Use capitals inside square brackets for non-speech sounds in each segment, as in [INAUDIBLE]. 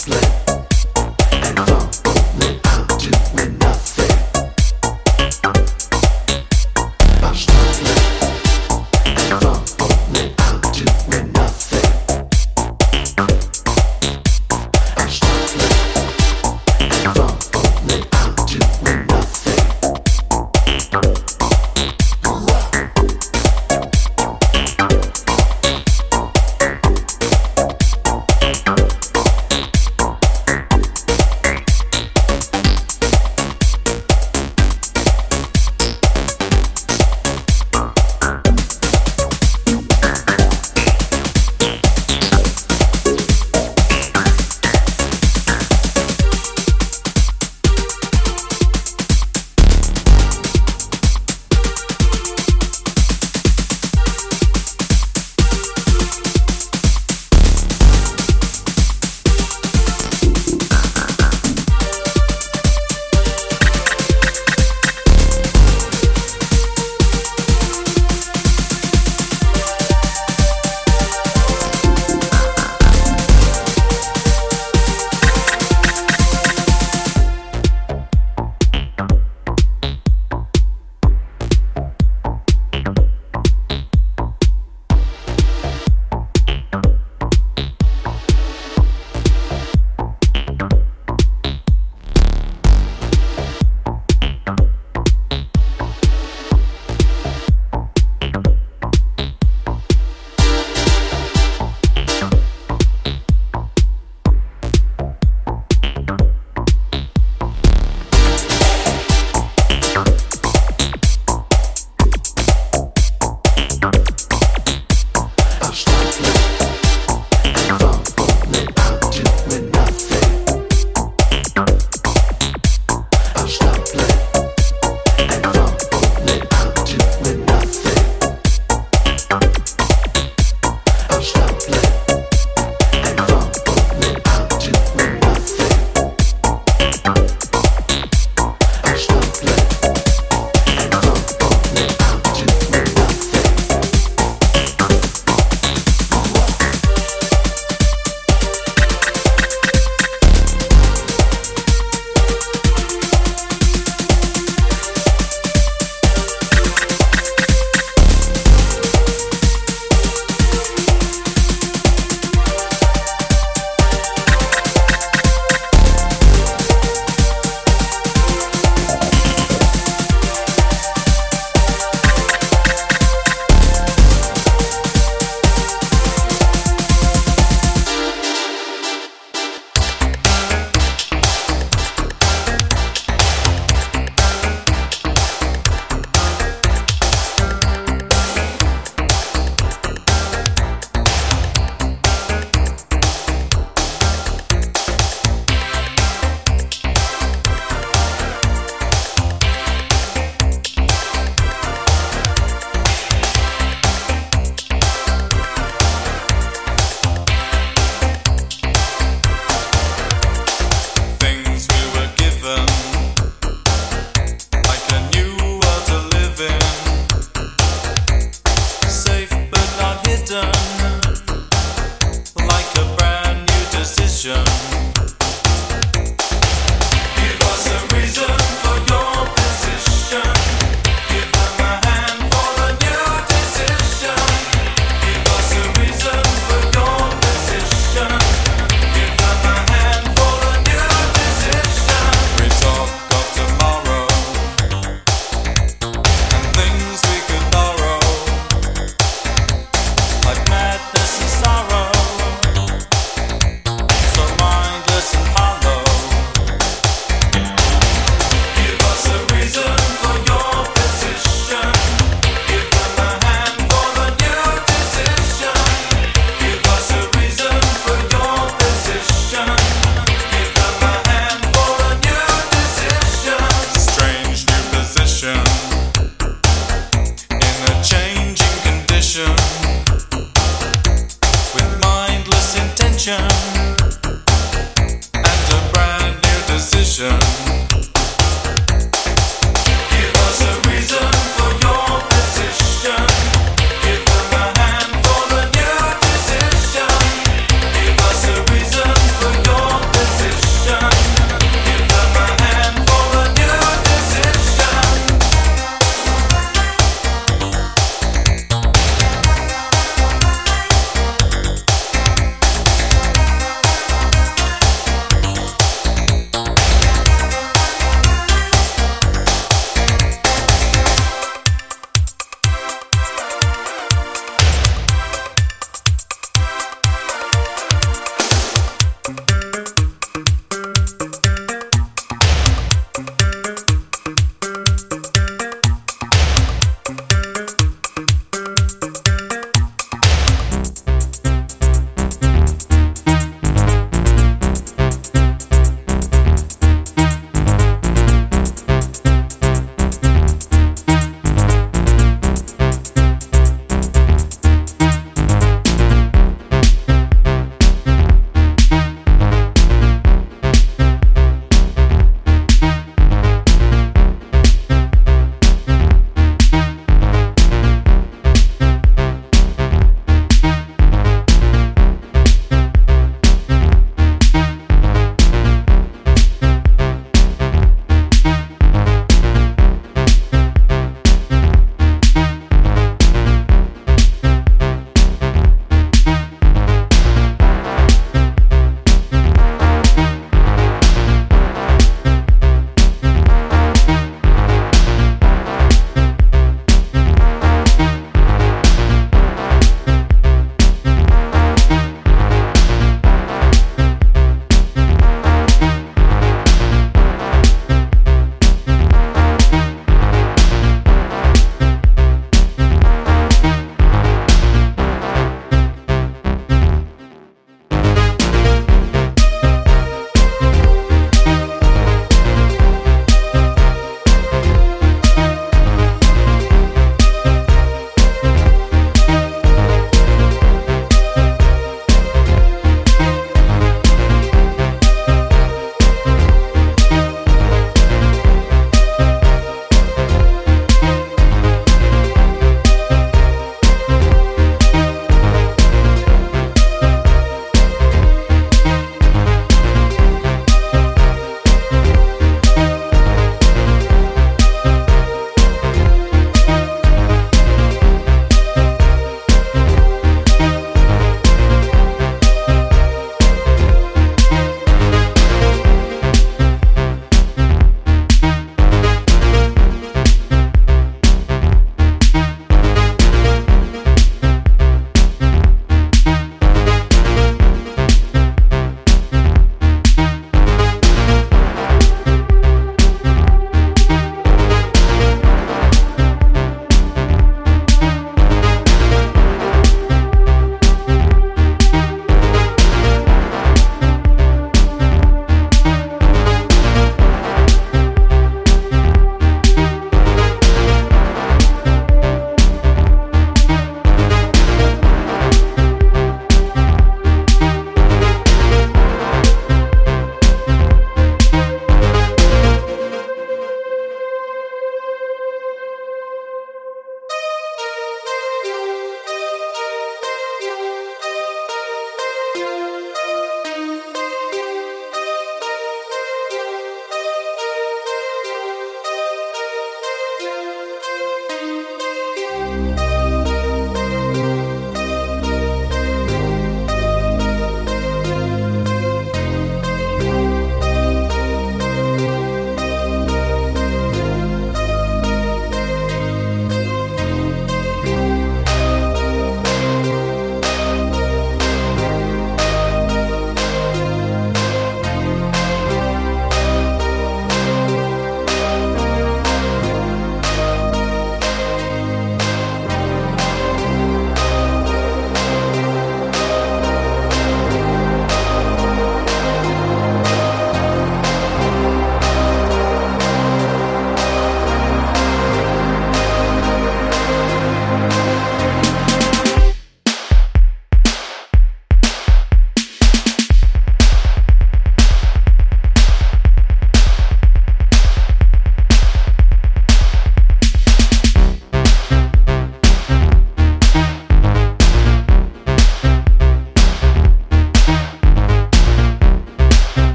slip.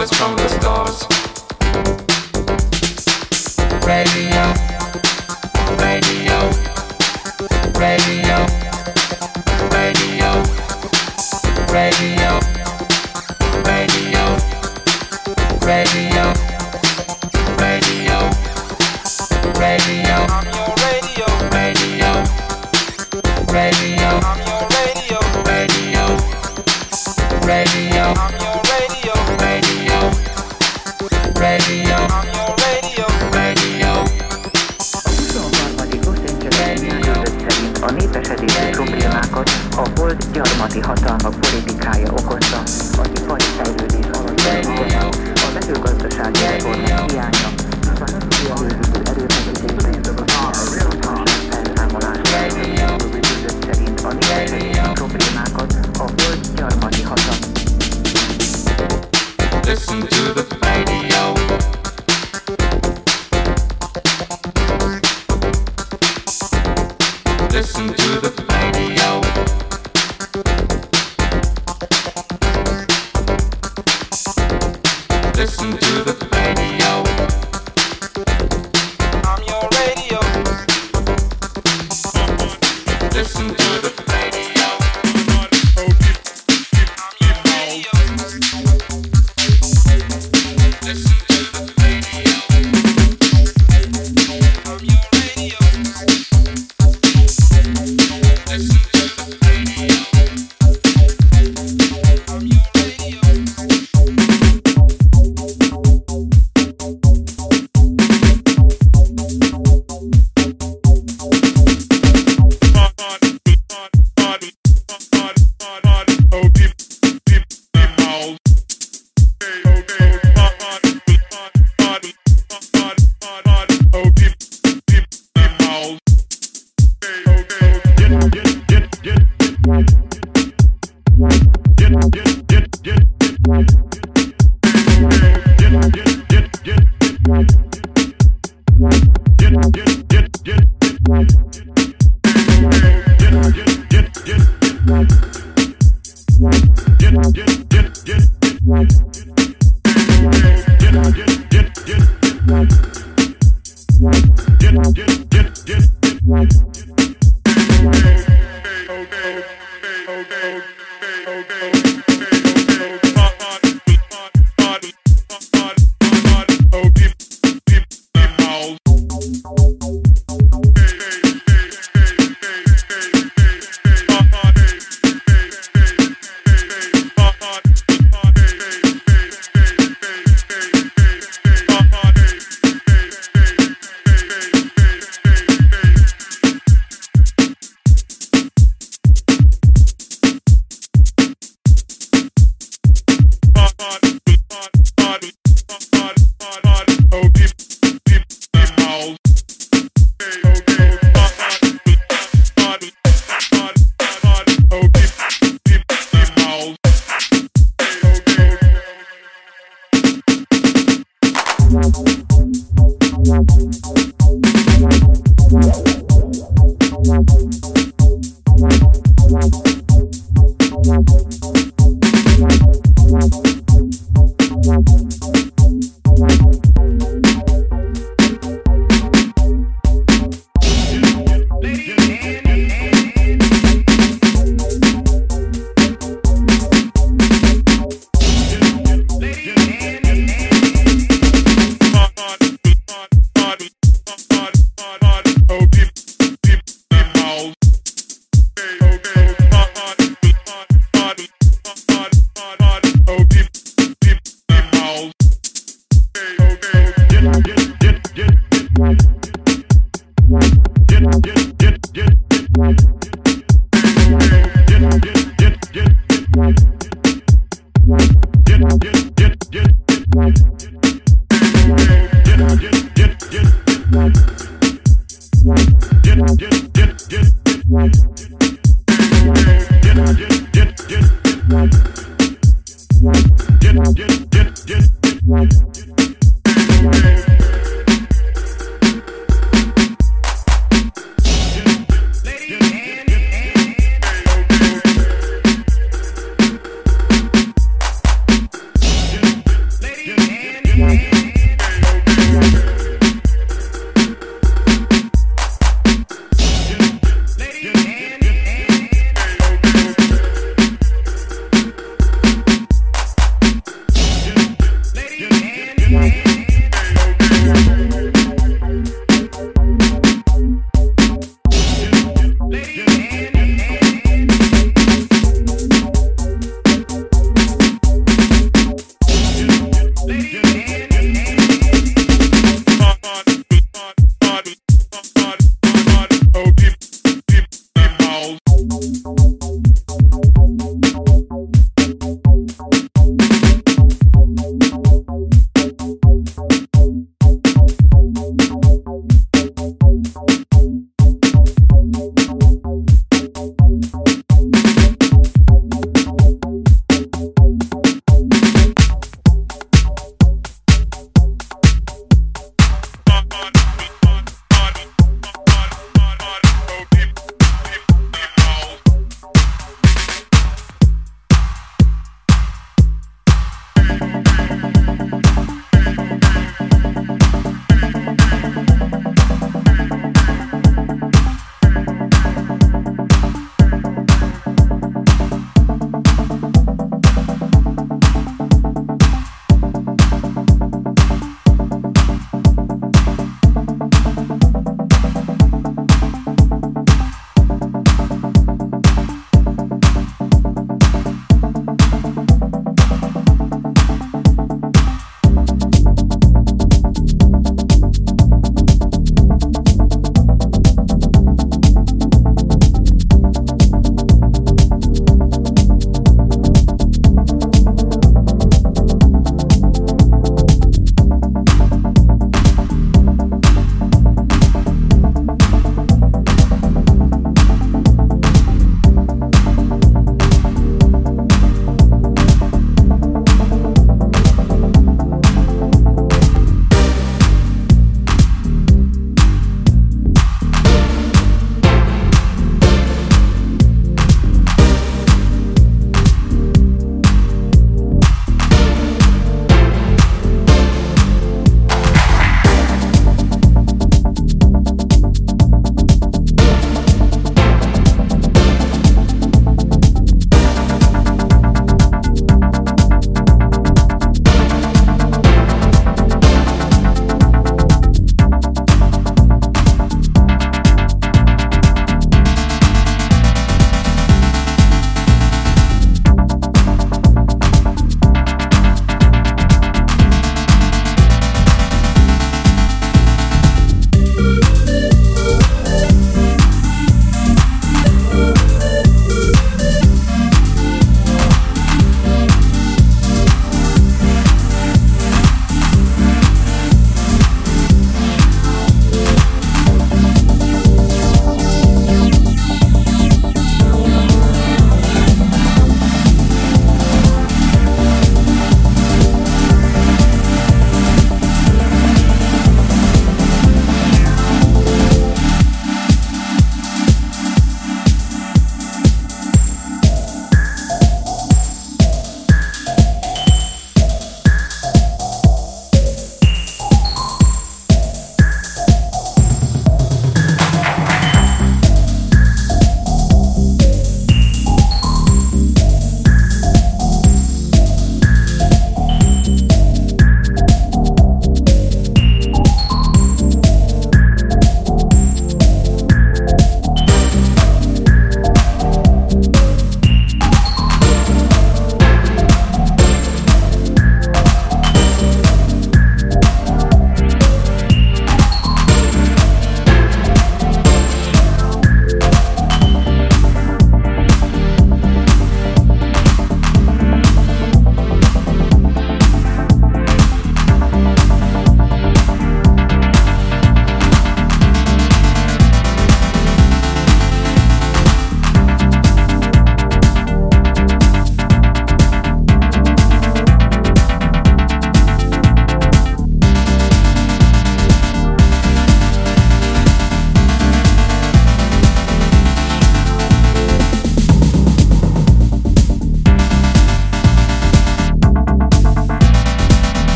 A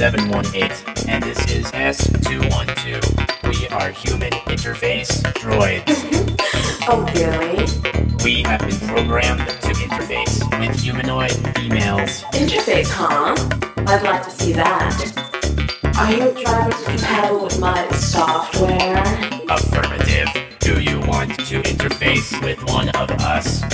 U718, and this is S212. We are human interface droids. [LAUGHS] Oh, really? We have been programmed to interface with humanoid females. Interface, huh? I'd like to see that. Are your drivers compatible with my software? Affirmative. Do you want to interface with one of us?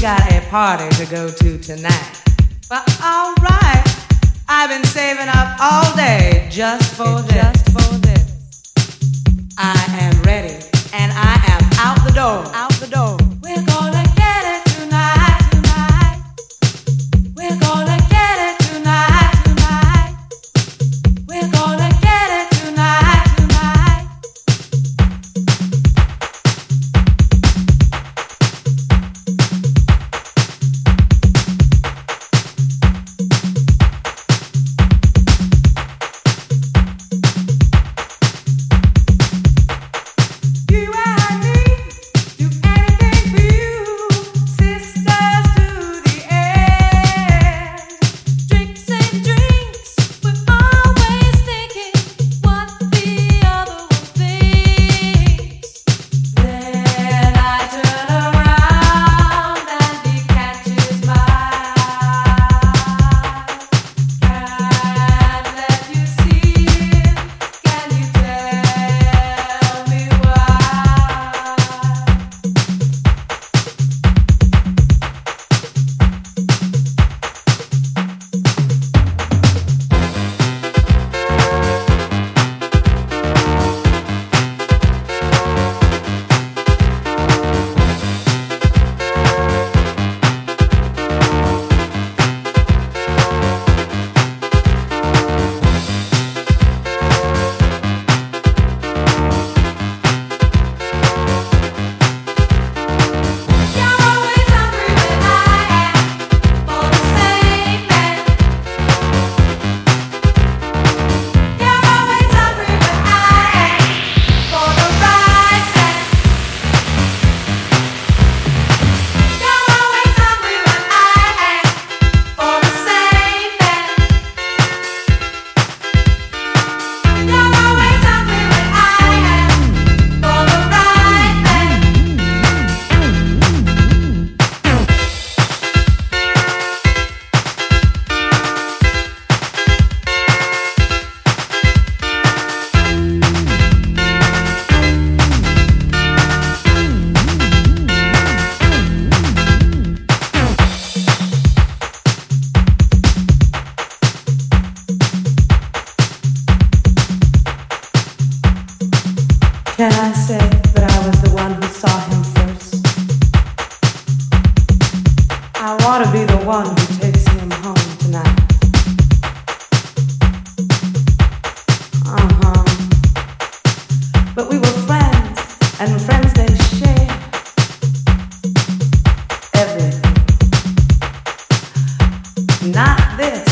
Got a party to go to tonight. But alright, I've been saving up all day just for this. Just for this. not this.